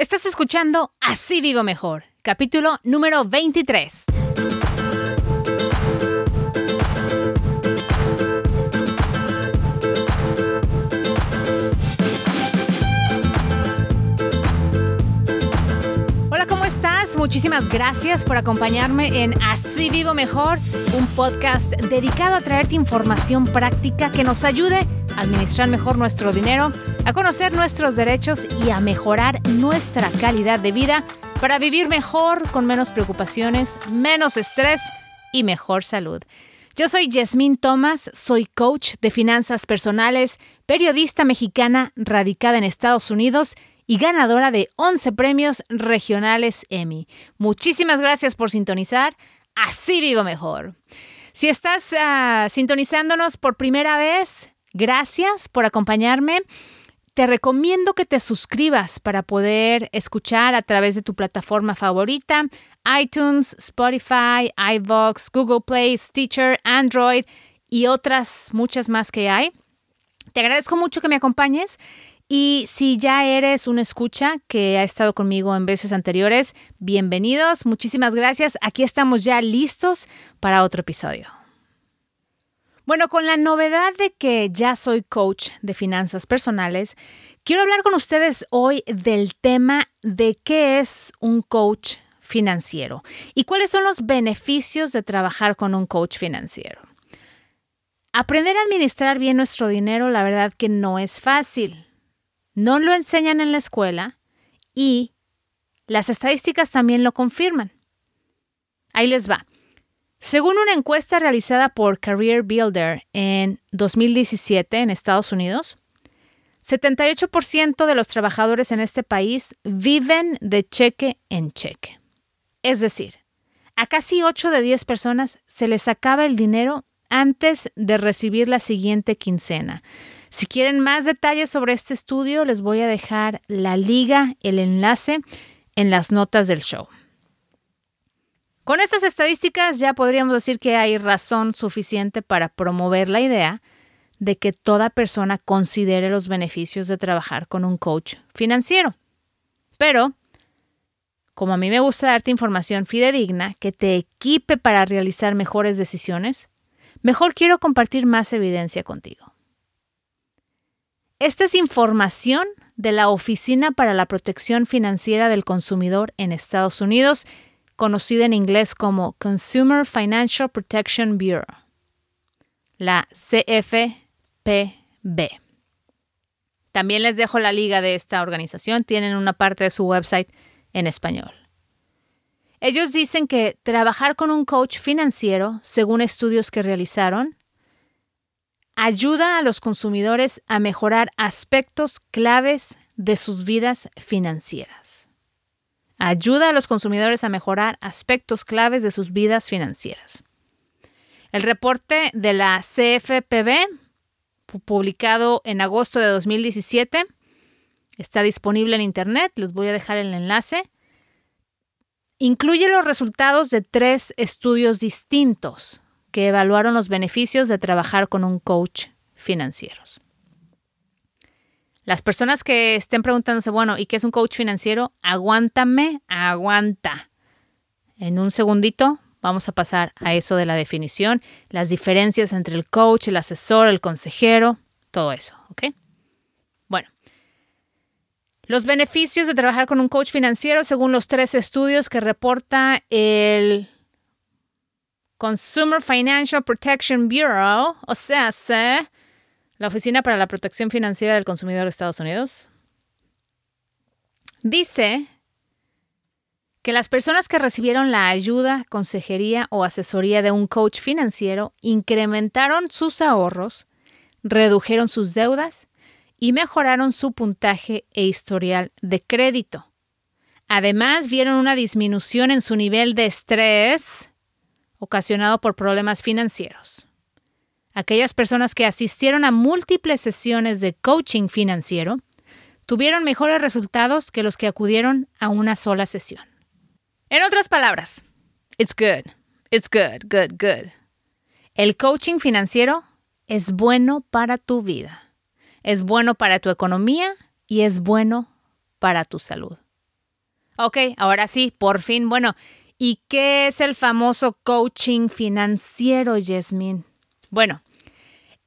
Estás escuchando Así Vivo Mejor, capítulo número 23. Hola, ¿cómo estás? Muchísimas gracias por acompañarme en Así Vivo Mejor, un podcast dedicado a traerte información práctica que nos ayude a administrar mejor nuestro dinero a conocer nuestros derechos y a mejorar nuestra calidad de vida para vivir mejor, con menos preocupaciones, menos estrés y mejor salud. Yo soy Yasmín Thomas, soy coach de finanzas personales, periodista mexicana radicada en Estados Unidos y ganadora de 11 premios regionales Emmy. Muchísimas gracias por sintonizar. Así vivo mejor. Si estás uh, sintonizándonos por primera vez, gracias por acompañarme te recomiendo que te suscribas para poder escuchar a través de tu plataforma favorita, iTunes, Spotify, iVoox, Google Play, Stitcher, Android y otras muchas más que hay. Te agradezco mucho que me acompañes y si ya eres una escucha que ha estado conmigo en veces anteriores, bienvenidos, muchísimas gracias. Aquí estamos ya listos para otro episodio. Bueno, con la novedad de que ya soy coach de finanzas personales, quiero hablar con ustedes hoy del tema de qué es un coach financiero y cuáles son los beneficios de trabajar con un coach financiero. Aprender a administrar bien nuestro dinero, la verdad que no es fácil. No lo enseñan en la escuela y las estadísticas también lo confirman. Ahí les va. Según una encuesta realizada por Career Builder en 2017 en Estados Unidos, 78% de los trabajadores en este país viven de cheque en cheque. Es decir, a casi 8 de 10 personas se les acaba el dinero antes de recibir la siguiente quincena. Si quieren más detalles sobre este estudio, les voy a dejar la liga, el enlace en las notas del show. Con estas estadísticas ya podríamos decir que hay razón suficiente para promover la idea de que toda persona considere los beneficios de trabajar con un coach financiero. Pero, como a mí me gusta darte información fidedigna que te equipe para realizar mejores decisiones, mejor quiero compartir más evidencia contigo. Esta es información de la Oficina para la Protección Financiera del Consumidor en Estados Unidos conocida en inglés como Consumer Financial Protection Bureau, la CFPB. También les dejo la liga de esta organización, tienen una parte de su website en español. Ellos dicen que trabajar con un coach financiero, según estudios que realizaron, ayuda a los consumidores a mejorar aspectos claves de sus vidas financieras ayuda a los consumidores a mejorar aspectos claves de sus vidas financieras. El reporte de la CFPB, publicado en agosto de 2017, está disponible en Internet, les voy a dejar el enlace. Incluye los resultados de tres estudios distintos que evaluaron los beneficios de trabajar con un coach financiero. Las personas que estén preguntándose, bueno, ¿y qué es un coach financiero? Aguántame, aguanta. En un segundito vamos a pasar a eso de la definición, las diferencias entre el coach, el asesor, el consejero, todo eso, ¿ok? Bueno, los beneficios de trabajar con un coach financiero según los tres estudios que reporta el Consumer Financial Protection Bureau, o sea, la Oficina para la Protección Financiera del Consumidor de Estados Unidos, dice que las personas que recibieron la ayuda, consejería o asesoría de un coach financiero incrementaron sus ahorros, redujeron sus deudas y mejoraron su puntaje e historial de crédito. Además, vieron una disminución en su nivel de estrés ocasionado por problemas financieros. Aquellas personas que asistieron a múltiples sesiones de coaching financiero tuvieron mejores resultados que los que acudieron a una sola sesión. En otras palabras, it's good, it's good, good, good. El coaching financiero es bueno para tu vida, es bueno para tu economía y es bueno para tu salud. Ok, ahora sí, por fin. Bueno, ¿y qué es el famoso coaching financiero, Yasmin? Bueno,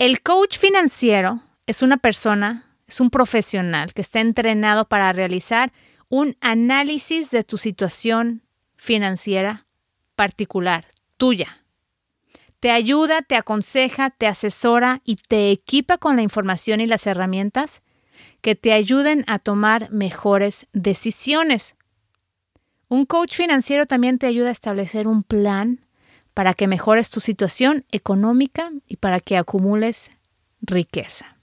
el coach financiero es una persona, es un profesional que está entrenado para realizar un análisis de tu situación financiera particular, tuya. Te ayuda, te aconseja, te asesora y te equipa con la información y las herramientas que te ayuden a tomar mejores decisiones. Un coach financiero también te ayuda a establecer un plan para que mejores tu situación económica y para que acumules riqueza.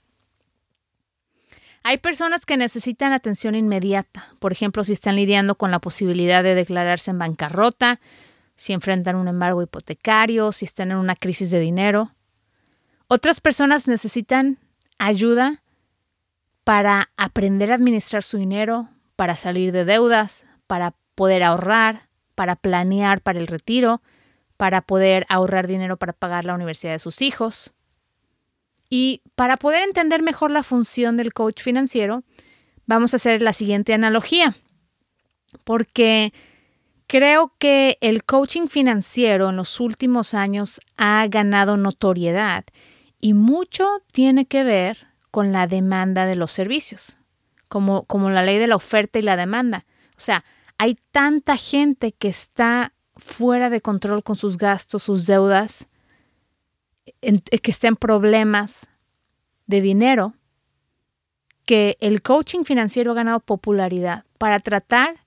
Hay personas que necesitan atención inmediata, por ejemplo, si están lidiando con la posibilidad de declararse en bancarrota, si enfrentan un embargo hipotecario, si están en una crisis de dinero. Otras personas necesitan ayuda para aprender a administrar su dinero, para salir de deudas, para poder ahorrar, para planear para el retiro, para poder ahorrar dinero para pagar la universidad de sus hijos. Y para poder entender mejor la función del coach financiero, vamos a hacer la siguiente analogía, porque creo que el coaching financiero en los últimos años ha ganado notoriedad y mucho tiene que ver con la demanda de los servicios, como, como la ley de la oferta y la demanda. O sea, hay tanta gente que está fuera de control con sus gastos, sus deudas, que está en problemas de dinero, que el coaching financiero ha ganado popularidad para tratar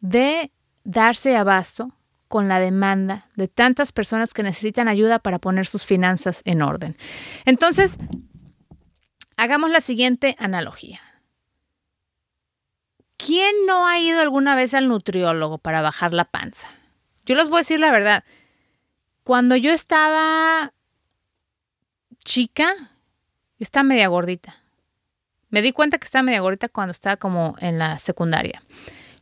de darse abasto con la demanda de tantas personas que necesitan ayuda para poner sus finanzas en orden. Entonces, hagamos la siguiente analogía. ¿Quién no ha ido alguna vez al nutriólogo para bajar la panza? Yo les voy a decir la verdad. Cuando yo estaba chica, yo estaba media gordita. Me di cuenta que estaba media gordita cuando estaba como en la secundaria.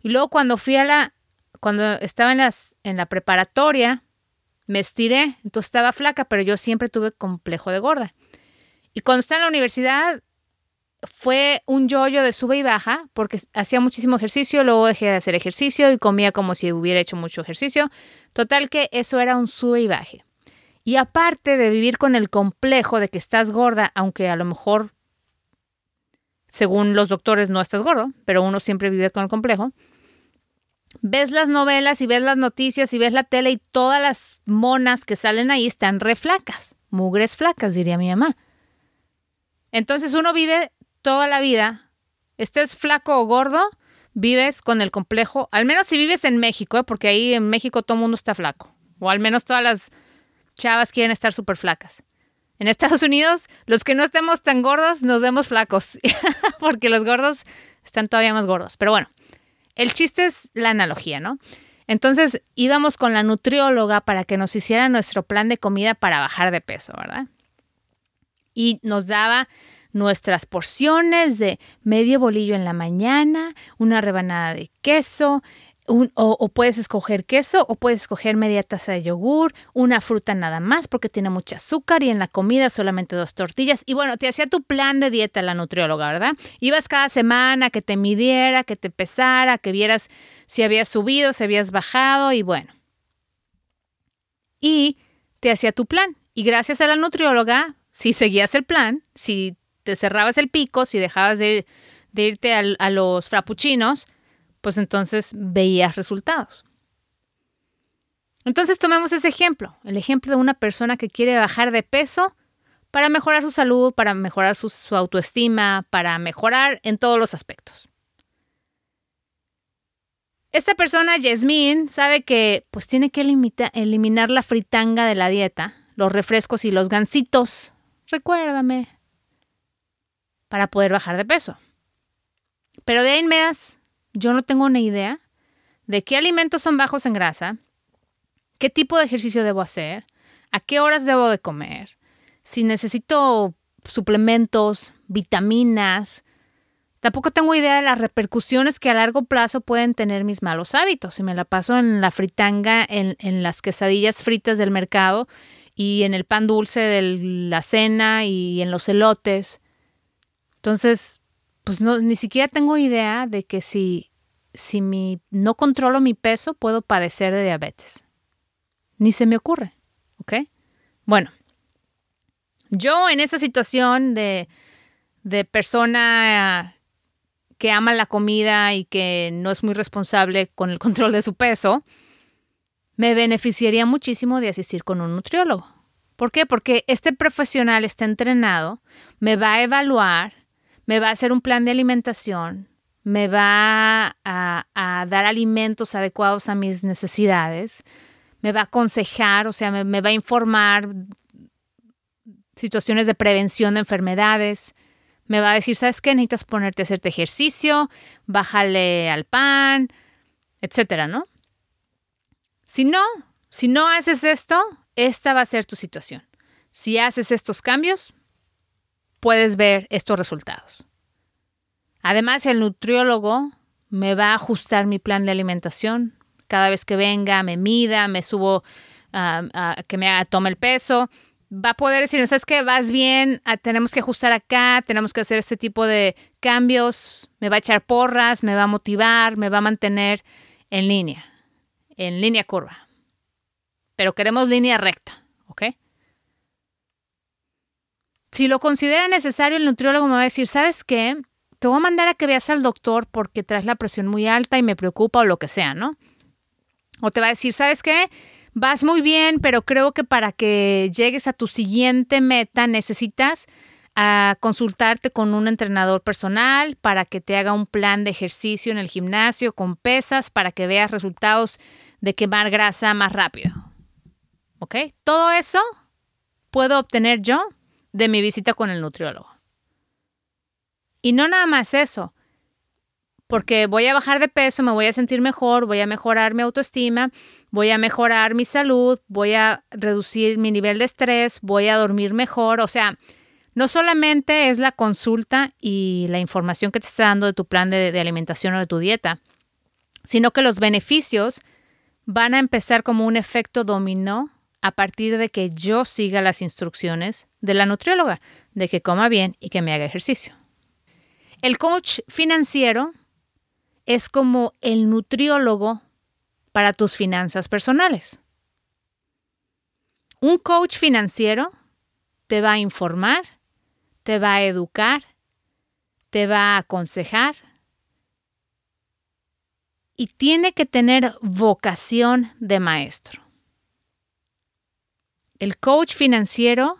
Y luego cuando fui a la, cuando estaba en, las, en la preparatoria, me estiré, entonces estaba flaca, pero yo siempre tuve complejo de gorda. Y cuando estaba en la universidad, fue un yoyo de sube y baja porque hacía muchísimo ejercicio, luego dejé de hacer ejercicio y comía como si hubiera hecho mucho ejercicio. Total que eso era un sube y baje. Y aparte de vivir con el complejo de que estás gorda, aunque a lo mejor, según los doctores, no estás gordo, pero uno siempre vive con el complejo, ves las novelas y ves las noticias y ves la tele y todas las monas que salen ahí están re flacas, mugres flacas, diría mi mamá. Entonces uno vive toda la vida, estés flaco o gordo, vives con el complejo, al menos si vives en México, ¿eh? porque ahí en México todo el mundo está flaco, o al menos todas las chavas quieren estar súper flacas. En Estados Unidos, los que no estemos tan gordos nos vemos flacos, porque los gordos están todavía más gordos. Pero bueno, el chiste es la analogía, ¿no? Entonces íbamos con la nutrióloga para que nos hiciera nuestro plan de comida para bajar de peso, ¿verdad? Y nos daba nuestras porciones de medio bolillo en la mañana, una rebanada de queso, o, puedes escoger queso o puedes escoger media taza de yogur, una fruta nada más porque tiene mucho azúcar y en la comida solamente dos tortillas. Y bueno, te hacía tu plan de dieta la nutrióloga, ¿verdad? Ibas cada semana que te midiera, que te pesara, que vieras si habías subido, si habías bajado y bueno. Y te hacía tu plan. Y gracias a la nutrióloga, si seguías el plan, si te cerrabas el pico, si dejabas de, irte a los frappuccinos, pues entonces veías resultados. Entonces tomemos ese ejemplo, el ejemplo de una persona que quiere bajar de peso para mejorar su salud, para mejorar su, autoestima, para mejorar en todos los aspectos. Esta persona, Yasmín, sabe que pues tiene que eliminar la fritanga de la dieta, los refrescos y los gansitos. Recuérdame, para poder bajar de peso. Pero de ahí en más, yo no tengo una idea de qué alimentos son bajos en grasa, qué tipo de ejercicio debo hacer, a qué horas debo de comer, si necesito suplementos, vitaminas. Tampoco tengo idea de las repercusiones que a largo plazo pueden tener mis malos hábitos. Si me la paso en la fritanga, en, en las quesadillas fritas del mercado y en el pan dulce de la cena y en los elotes. Entonces, pues no, ni siquiera tengo idea de que si si mi, no controlo mi peso, puedo padecer de diabetes. Ni se me ocurre, ¿ok? Bueno, yo en esa situación de, de persona que ama la comida y que no es muy responsable con el control de su peso, me beneficiaría muchísimo de asistir con un nutriólogo. ¿Por qué? Porque este profesional está entrenado, me va a evaluar, me va a hacer un plan de alimentación, me va a, dar alimentos adecuados a mis necesidades, me va a aconsejar, o sea, me, va a informar situaciones de prevención de enfermedades, me va a decir, ¿sabes qué? Necesitas ponerte a hacerte ejercicio, bájale al pan, etcétera, ¿no? Si no, si no haces esto, esta va a ser tu situación. Si haces estos cambios, puedes ver estos resultados. Además, el nutriólogo me va a ajustar mi plan de alimentación. Cada vez que venga, me mida, me subo, que me tome el peso. Va a poder decir, ¿sabes qué? Vas bien, ah, tenemos que ajustar acá, tenemos que hacer este tipo de cambios. Me va a echar porras, me va a motivar, me va a mantener en línea, en línea curva. Pero queremos línea recta, ¿ok? Si lo considera necesario, el nutriólogo me va a decir, ¿sabes qué? te voy a mandar a que veas al doctor porque traes la presión muy alta y me preocupa o lo que sea, ¿no? O te va a decir, ¿sabes qué? Vas muy bien, pero creo que para que llegues a tu siguiente meta necesitas ah, consultarte con un entrenador personal para que te haga un plan de ejercicio en el gimnasio con pesas para que veas resultados de quemar grasa más rápido. ¿Ok? Todo eso puedo obtener yo de mi visita con el nutriólogo. Y no nada más eso, porque voy a bajar de peso, me voy a sentir mejor, voy a mejorar mi autoestima, voy a mejorar mi salud, voy a reducir mi nivel de estrés, voy a dormir mejor. O sea, no solamente es la consulta y la información que te está dando de tu plan de, alimentación o de tu dieta, sino que los beneficios van a empezar como un efecto dominó a partir de que yo siga las instrucciones de la nutrióloga, de que coma bien y que me haga ejercicio. El coach financiero es como el nutriólogo para tus finanzas personales. Un coach financiero te va a informar, te va a educar, te va a aconsejar y tiene que tener vocación de maestro. El coach financiero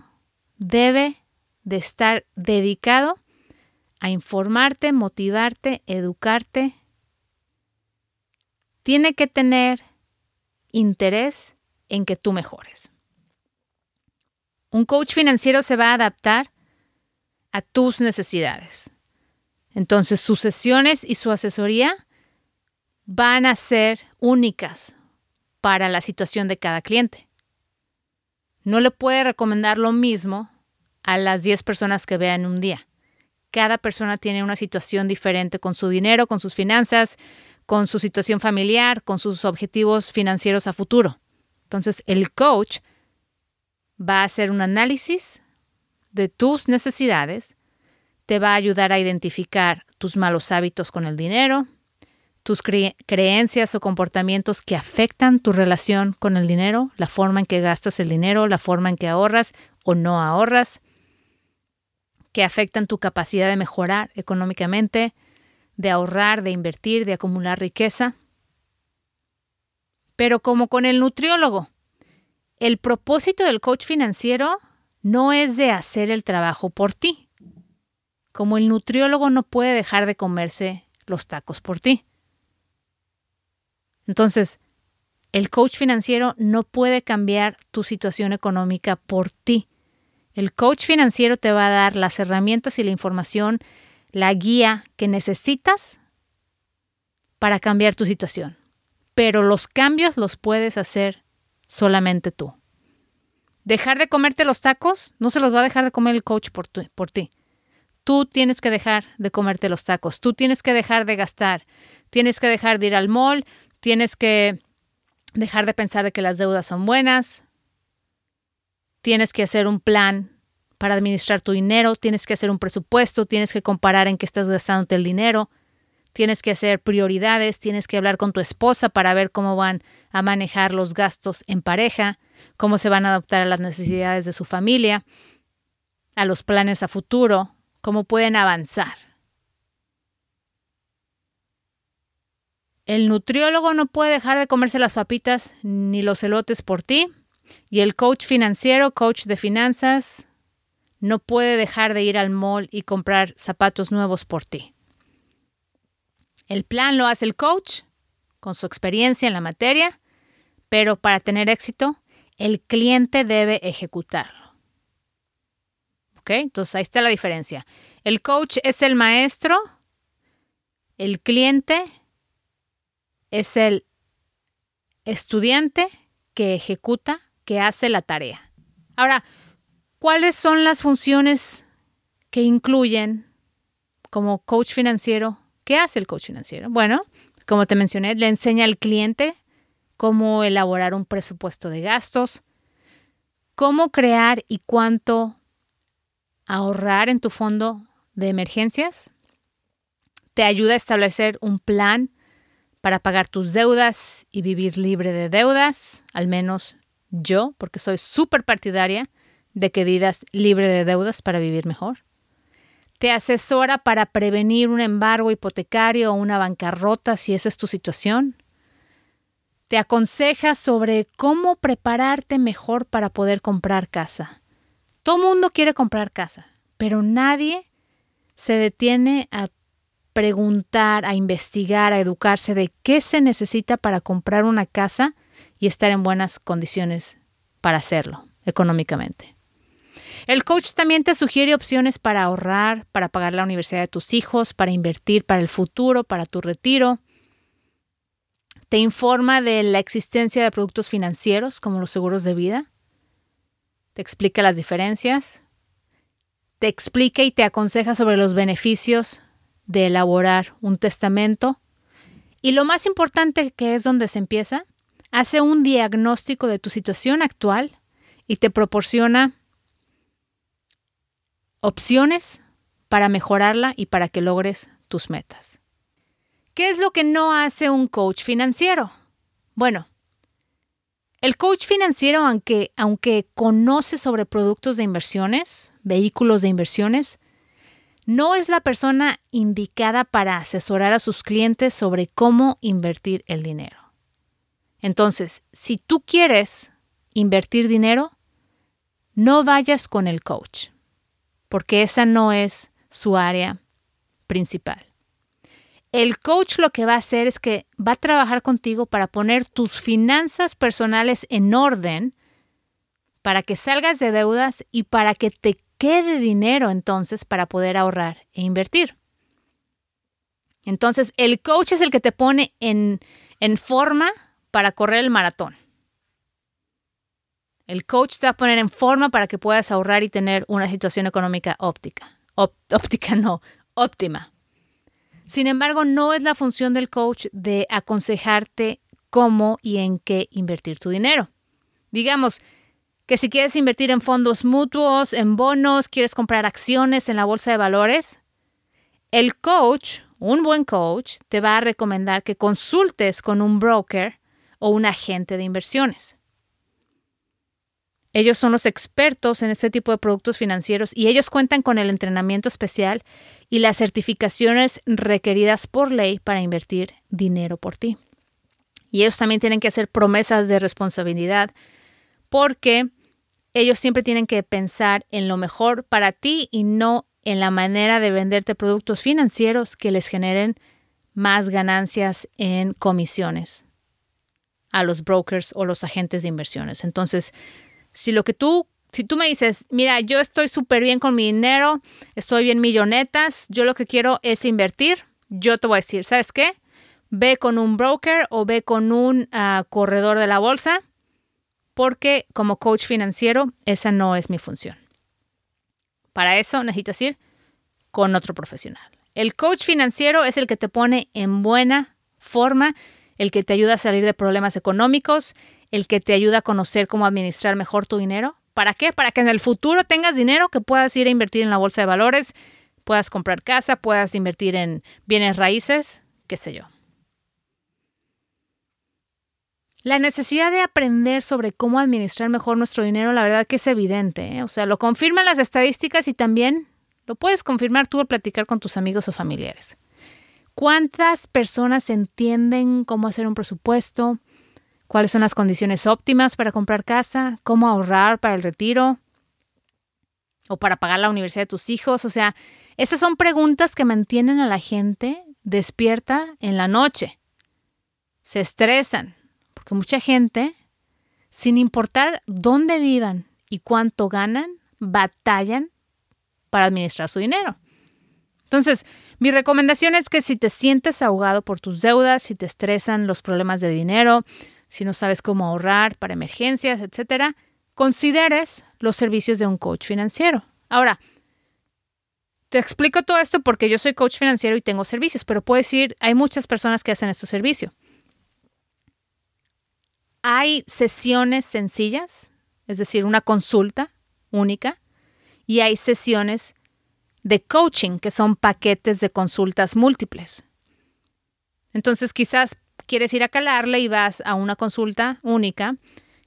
debe de estar dedicado a informarte, motivarte, educarte. Tiene que tener interés en que tú mejores. Un coach financiero se va a adaptar a tus necesidades. Entonces sus sesiones y su asesoría van a ser únicas para la situación de cada cliente. No le puede recomendar lo mismo a las 10 personas que vean un día cada persona tiene una situación diferente con su dinero, con sus finanzas, con su situación familiar, con sus objetivos financieros a futuro. Entonces, el coach va a hacer un análisis de tus necesidades, te va a ayudar a identificar tus malos hábitos con el dinero, tus creencias o comportamientos que afectan tu relación con el dinero, la forma en que gastas el dinero, la forma en que ahorras o no ahorras, que afectan tu capacidad de mejorar económicamente, de ahorrar, de invertir, de acumular riqueza. Pero como con el nutriólogo, el propósito del coach financiero no es de hacer el trabajo por ti. Como el nutriólogo no puede dejar de comerse los tacos por ti. Entonces, el coach financiero no puede cambiar tu situación económica por ti. El coach financiero te va a dar las herramientas y la información, la guía que necesitas para cambiar tu situación. Pero los cambios los puedes hacer solamente tú. Dejar de comerte los tacos no se los va a dejar de comer el coach por, por ti. Tú tienes que dejar de comerte los tacos, tú tienes que dejar de gastar, tienes que dejar de ir al mall, tienes que dejar de pensar de que las deudas son buenas, tienes que hacer un plan para administrar tu dinero, tienes que hacer un presupuesto, tienes que comparar en qué estás gastándote el dinero, tienes que hacer prioridades, tienes que hablar con tu esposa para ver cómo van a manejar los gastos en pareja, cómo se van a adaptar a las necesidades de su familia, a los planes a futuro, cómo pueden avanzar. El nutriólogo no puede dejar de comerse las papitas ni los elotes por ti. Y el coach financiero, coach de finanzas, no puede dejar de ir al mall y comprar zapatos nuevos por ti. El plan lo hace el coach con su experiencia en la materia, pero para tener éxito, el cliente debe ejecutarlo. ¿Ok? Entonces ahí está la diferencia. El coach es el maestro, el cliente es el estudiante que ejecuta, que hace la tarea. Ahora, ¿cuáles son las funciones que incluyen como coach financiero? ¿Qué hace el coach financiero? Bueno, como te mencioné, le enseña al cliente cómo elaborar un presupuesto de gastos, cómo crear y cuánto ahorrar en tu fondo de emergencias. Te ayuda a establecer un plan para pagar tus deudas y vivir libre de deudas, al menos yo, porque soy súper partidaria de que vivas libre de deudas para vivir mejor. Te asesora para prevenir un embargo hipotecario o una bancarrota si esa es tu situación. Te aconseja sobre cómo prepararte mejor para poder comprar casa. Todo mundo quiere comprar casa, pero nadie se detiene a preguntar, a investigar, a educarse de qué se necesita para comprar una casa y estar en buenas condiciones para hacerlo económicamente. El coach también te sugiere opciones para ahorrar, para pagar la universidad de tus hijos, para invertir para el futuro, para tu retiro. Te informa de la existencia de productos financieros como los seguros de vida. Te explica las diferencias. Te explica y te aconseja sobre los beneficios de elaborar un testamento. Y lo más importante que es donde se empieza, hace un diagnóstico de tu situación actual y te proporciona opciones para mejorarla y para que logres tus metas. ¿Qué es lo que no hace un coach financiero? Bueno, el coach financiero, aunque, aunque conoce sobre productos de inversiones, vehículos de inversiones, no es la persona indicada para asesorar a sus clientes sobre cómo invertir el dinero. Entonces, si tú quieres invertir dinero, no vayas con el coach, porque esa no es su área principal. El coach lo que va a hacer es que va a trabajar contigo para poner tus finanzas personales en orden, para que salgas de deudas y para que te quede dinero entonces para poder ahorrar e invertir. Entonces, el coach es el que te pone en, en forma para correr el maratón. El coach te va a poner en forma para que puedas ahorrar y tener una situación económica óptica. óptica no, óptima. Sin embargo, no es la función del coach de aconsejarte cómo y en qué invertir tu dinero. Digamos, que si quieres invertir en fondos mutuos, en bonos, quieres comprar acciones en la bolsa de valores, el coach, un buen coach, te va a recomendar que consultes con un broker o un agente de inversiones. Ellos son los expertos en este tipo de productos financieros y ellos cuentan con el entrenamiento especial y las certificaciones requeridas por ley para invertir dinero por ti. Y ellos también tienen que hacer promesas de responsabilidad porque ellos siempre tienen que pensar en lo mejor para ti y no en la manera de venderte productos financieros que les generen más ganancias en comisiones a los brokers o los agentes de inversiones. Entonces, si lo que tú, si tú me dices, mira, yo estoy súper bien con mi dinero, estoy bien millonetas, yo lo que quiero es invertir, yo te voy a decir, ¿sabes qué? Ve con un broker o ve con un ah, corredor de la bolsa porque como coach financiero esa no es mi función. Para eso necesitas ir con otro profesional. El coach financiero es el que te pone en buena forma, el que te ayuda a salir de problemas económicos, el que te ayuda a conocer cómo administrar mejor tu dinero. ¿Para qué? Para que en el futuro tengas dinero que puedas ir a invertir en la bolsa de valores, puedas comprar casa, puedas invertir en bienes raíces, qué sé yo. La necesidad de aprender sobre cómo administrar mejor nuestro dinero, la verdad que es evidente. ¿eh? O sea, lo confirman las estadísticas y también lo puedes confirmar tú al platicar con tus amigos o familiares. ¿Cuántas personas entienden cómo hacer un presupuesto? ¿Cuáles son las condiciones óptimas para comprar casa? ¿Cómo ahorrar para el retiro? ¿O para pagar la universidad de tus hijos? O sea, esas son preguntas que mantienen a la gente despierta en la noche. Se estresan, porque mucha gente, sin importar dónde vivan y cuánto ganan, batallan para administrar su dinero. Entonces, mi recomendación es que si te sientes ahogado por tus deudas, si te estresan los problemas de dinero, si no sabes cómo ahorrar para emergencias, etcétera, consideres los servicios de un coach financiero. Ahora, te explico todo esto porque yo soy coach financiero y tengo servicios, pero puedo decir, hay muchas personas que hacen este servicio. Hay sesiones sencillas, es decir, una consulta única, y hay sesiones de coaching, que son paquetes de consultas múltiples. Entonces quizás quieres ir a calarle y vas a una consulta única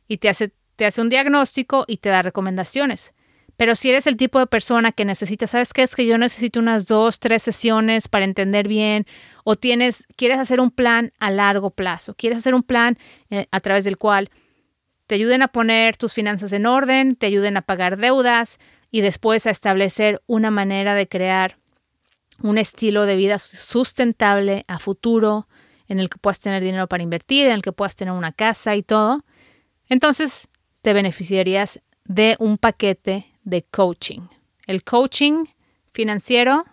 y te hace, te hace un diagnóstico y te da recomendaciones. Pero si eres el tipo de persona que necesita, ¿sabes qué? Es que yo necesito unas dos, tres sesiones para entender bien o tienes, quieres hacer un plan a largo plazo, quieres hacer un plan eh, a través del cual te ayuden a poner tus finanzas en orden, te ayuden a pagar deudas y después a establecer una manera de crear un estilo de vida sustentable a futuro en el que puedas tener dinero para invertir, en el que puedas tener una casa y todo. Entonces te beneficiarías de un paquete de coaching. El coaching financiero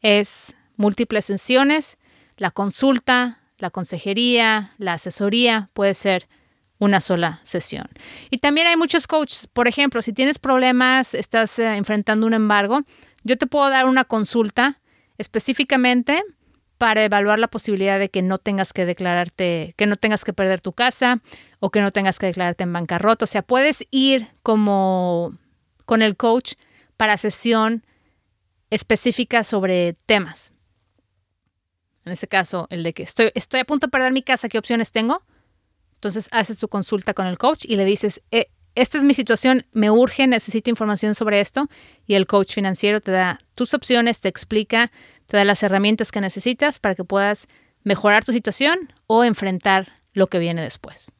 es múltiples sesiones, la consulta, la consejería, la asesoría puede ser una sola sesión. Y también hay muchos coaches, por ejemplo, si tienes problemas, estás eh, enfrentando un embargo, yo te puedo dar una consulta específicamente para evaluar la posibilidad de que no tengas que declararte, que no tengas que perder tu casa o que no tengas que declararte en bancarrota. O sea, puedes ir como con el coach para sesión específica sobre temas. En ese caso, el de que estoy, estoy a punto de perder mi casa, ¿qué opciones tengo? Entonces haces tu consulta con el coach y le dices, eh, esta es mi situación, me urge, necesito información sobre esto. Y el coach financiero te da tus opciones, te explica, te da las herramientas que necesitas para que puedas mejorar tu situación o enfrentar lo que viene después.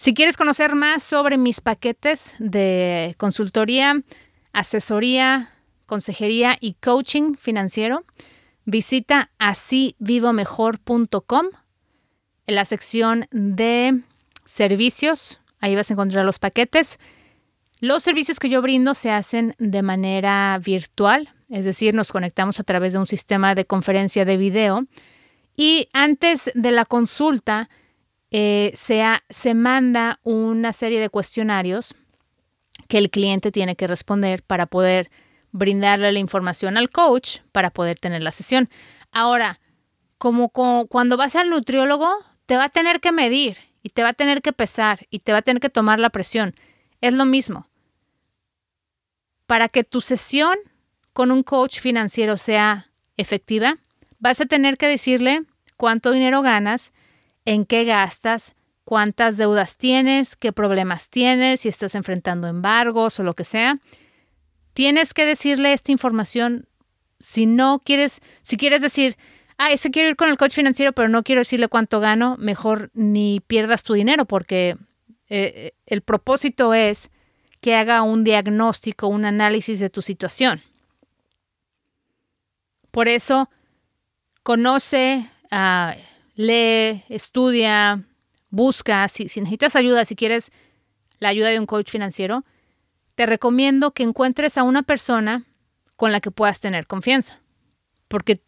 Si quieres conocer más sobre mis paquetes de consultoría, asesoría, consejería y coaching financiero, visita asivivomejor.com en la sección de servicios. Ahí vas a encontrar los paquetes. Los servicios que yo brindo se hacen de manera virtual, es decir, nos conectamos a través de un sistema de conferencia de video y antes de la consulta eh, se, manda una serie de cuestionarios que el cliente tiene que responder para poder brindarle la información al coach para poder tener la sesión. Ahora, como, cuando vas al nutriólogo, te va a tener que medir y te va a tener que pesar y te va a tener que tomar la presión. Es lo mismo. Para que tu sesión con un coach financiero sea efectiva, vas a tener que decirle cuánto dinero ganas en qué gastas, cuántas deudas tienes, qué problemas tienes, si estás enfrentando embargos o lo que sea. Tienes que decirle esta información si no quieres, si quieres decir, ah, ese quiero ir con el coach financiero, pero no quiero decirle cuánto gano, mejor ni pierdas tu dinero porque eh, el propósito es que haga un diagnóstico, un análisis de tu situación. Por eso, conoce a lee, estudia, busca, si, necesitas ayuda, si quieres la ayuda de un coach financiero, te recomiendo que encuentres a una persona con la que puedas tener confianza, porque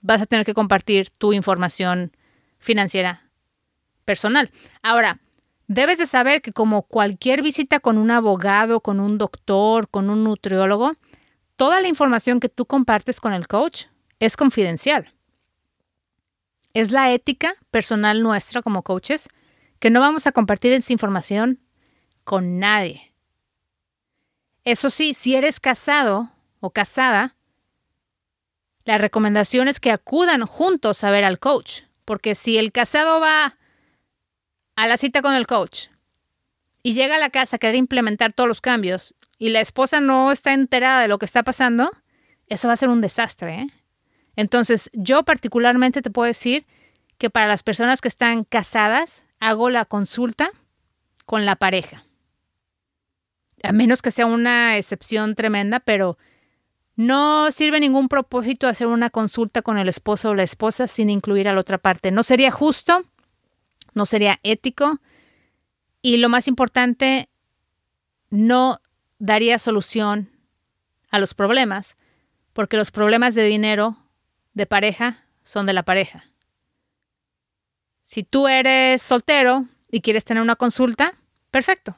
vas a tener que compartir tu información financiera personal. Ahora, debes de saber que como cualquier visita con un abogado, con un doctor, con un nutriólogo, toda la información que tú compartes con el coach es confidencial. Es la ética personal nuestra como coaches que no vamos a compartir esa información con nadie. Eso sí, si eres casado o casada, la recomendación es que acudan juntos a ver al coach, porque si el casado va a la cita con el coach y llega a la casa a querer implementar todos los cambios y la esposa no está enterada de lo que está pasando, eso va a ser un desastre. ¿eh? Entonces, yo particularmente te puedo decir que para las personas que están casadas, hago la consulta con la pareja. A menos que sea una excepción tremenda, pero no sirve ningún propósito hacer una consulta con el esposo o la esposa sin incluir a la otra parte. No sería justo, no sería ético y lo más importante, no daría solución a los problemas, porque los problemas de dinero de pareja son de la pareja. Si tú eres soltero y quieres tener una consulta, perfecto.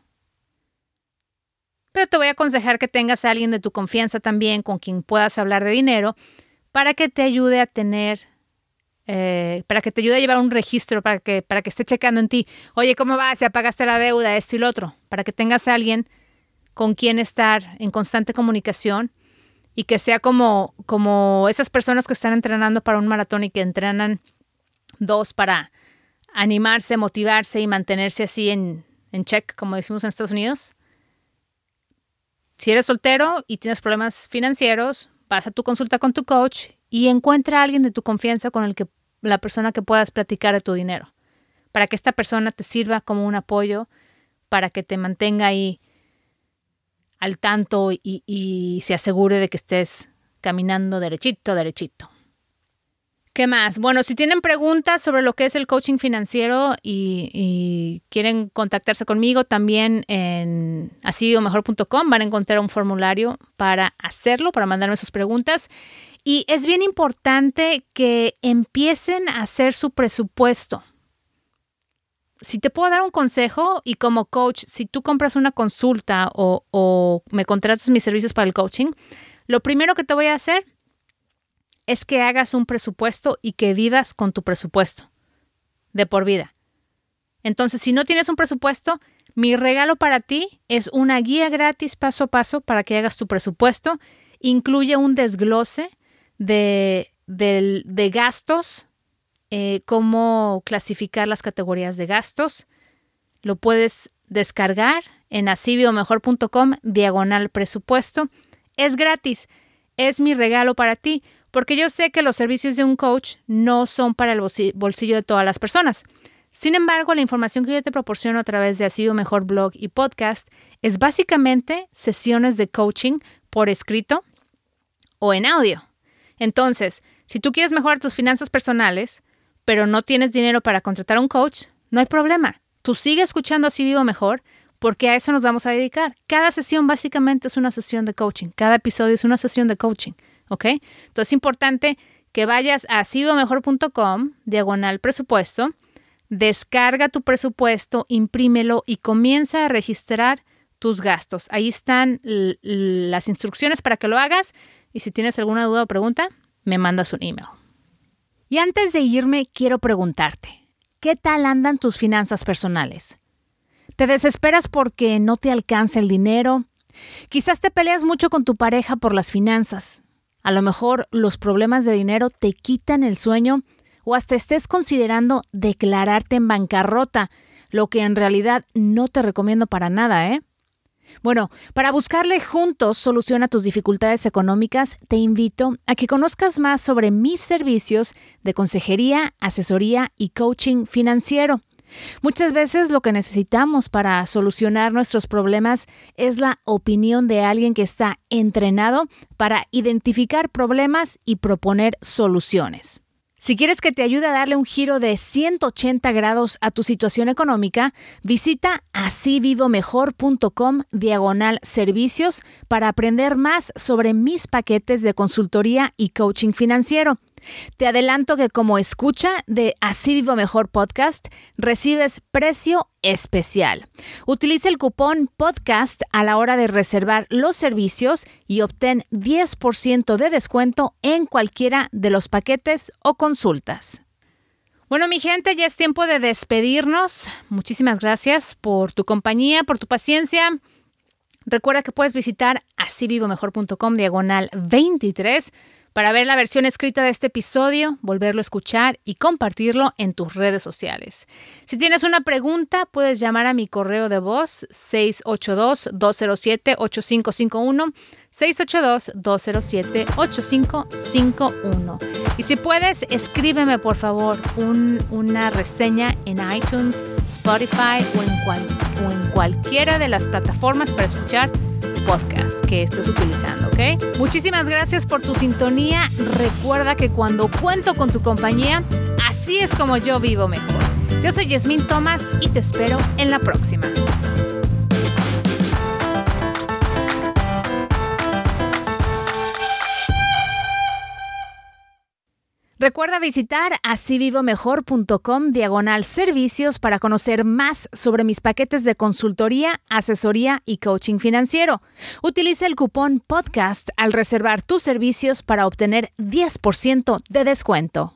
Pero te voy a aconsejar que tengas a alguien de tu confianza también con quien puedas hablar de dinero para que te ayude a tener, eh, para que te ayude a llevar un registro, para que, para que esté checando en ti, oye, ¿cómo vas? ¿Se apagaste la deuda? Esto y lo otro. Para que tengas a alguien con quien estar en constante comunicación y que sea como, como esas personas que están entrenando para un maratón y que entrenan dos para animarse, motivarse y mantenerse así en, en check, como decimos en Estados Unidos. Si eres soltero y tienes problemas financieros, vas a tu consulta con tu coach y encuentra a alguien de tu confianza con el que la persona que puedas platicar de tu dinero, para que esta persona te sirva como un apoyo, para que te mantenga ahí al tanto y, se asegure de que estés caminando derechito, derechito. ¿Qué más? Bueno, si tienen preguntas sobre lo que es el coaching financiero y, quieren contactarse conmigo, también en así-mejor.com van a encontrar un formulario para hacerlo, para mandarme sus preguntas. Y es bien importante que empiecen a hacer su presupuesto. Si te puedo dar un consejo y como coach, si tú compras una consulta o, me contratas mis servicios para el coaching, lo primero que te voy a hacer es que hagas un presupuesto y que vivas con tu presupuesto de por vida. Entonces, si no tienes un presupuesto, mi regalo para ti es una guía gratis paso a paso para que hagas tu presupuesto. Incluye un desglose de, gastos, eh, cómo clasificar las categorías de gastos. Lo puedes descargar en asibiomejor.com diagonal presupuesto. Es gratis. Es mi regalo para ti porque yo sé que los servicios de un coach no son para el bolsillo de todas las personas. Sin embargo, la información que yo te proporciono a través de Así Mejor Blog y Podcast es básicamente sesiones de coaching por escrito o en audio. Entonces, si tú quieres mejorar tus finanzas personales, pero no tienes dinero para contratar a un coach, no hay problema. Tú sigue escuchando Así Vivo Mejor porque a eso nos vamos a dedicar. Cada sesión básicamente es una sesión de coaching. Cada episodio es una sesión de coaching. ¿ok? Entonces es importante que vayas a sidomejor.com, diagonal presupuesto, descarga tu presupuesto, imprímelo y comienza a registrar tus gastos. Ahí están las instrucciones para que lo hagas y si tienes alguna duda o pregunta, me mandas un email. Y antes de irme, quiero preguntarte, ¿qué tal andan tus finanzas personales? ¿Te desesperas porque no te alcanza el dinero? Quizás te peleas mucho con tu pareja por las finanzas. A lo mejor los problemas de dinero te quitan el sueño o hasta estés considerando declararte en bancarrota, lo que en realidad no te recomiendo para nada, ¿eh? Bueno, para buscarle juntos solución a tus dificultades económicas, te invito a que conozcas más sobre mis servicios de consejería, asesoría y coaching financiero. Muchas veces lo que necesitamos para solucionar nuestros problemas es la opinión de alguien que está entrenado para identificar problemas y proponer soluciones. Si quieres que te ayude a darle un giro de 180 grados a tu situación económica, visita asivivomejor.com diagonal servicios para aprender más sobre mis paquetes de consultoría y coaching financiero. Te adelanto que como escucha de Así Vivo Mejor Podcast, recibes precio especial. Utiliza el cupón podcast a la hora de reservar los servicios y obtén 10% de descuento en cualquiera de los paquetes o consultas. Bueno, mi gente, ya es tiempo de despedirnos. Muchísimas gracias por tu compañía, por tu paciencia. Recuerda que puedes visitar asivivomejor.com diagonal 23 para ver la versión escrita de este episodio, volverlo a escuchar y compartirlo en tus redes sociales. Si tienes una pregunta, puedes llamar a mi correo de voz 682-207-8551. 682-207-8551. Y si puedes, escríbeme por favor una reseña en iTunes, Spotify o en, o en cualquiera de las plataformas para escuchar podcast que estés utilizando, ¿ok? Muchísimas gracias por tu sintonía. Recuerda que cuando cuento con tu compañía, así es como yo vivo mejor. Yo soy Yasmín Thomas y te espero en la próxima. Recuerda visitar asivivomejor.com diagonal servicios para conocer más sobre mis paquetes de consultoría, asesoría y coaching financiero. Utiliza el cupón podcast al reservar tus servicios para obtener 10% de descuento.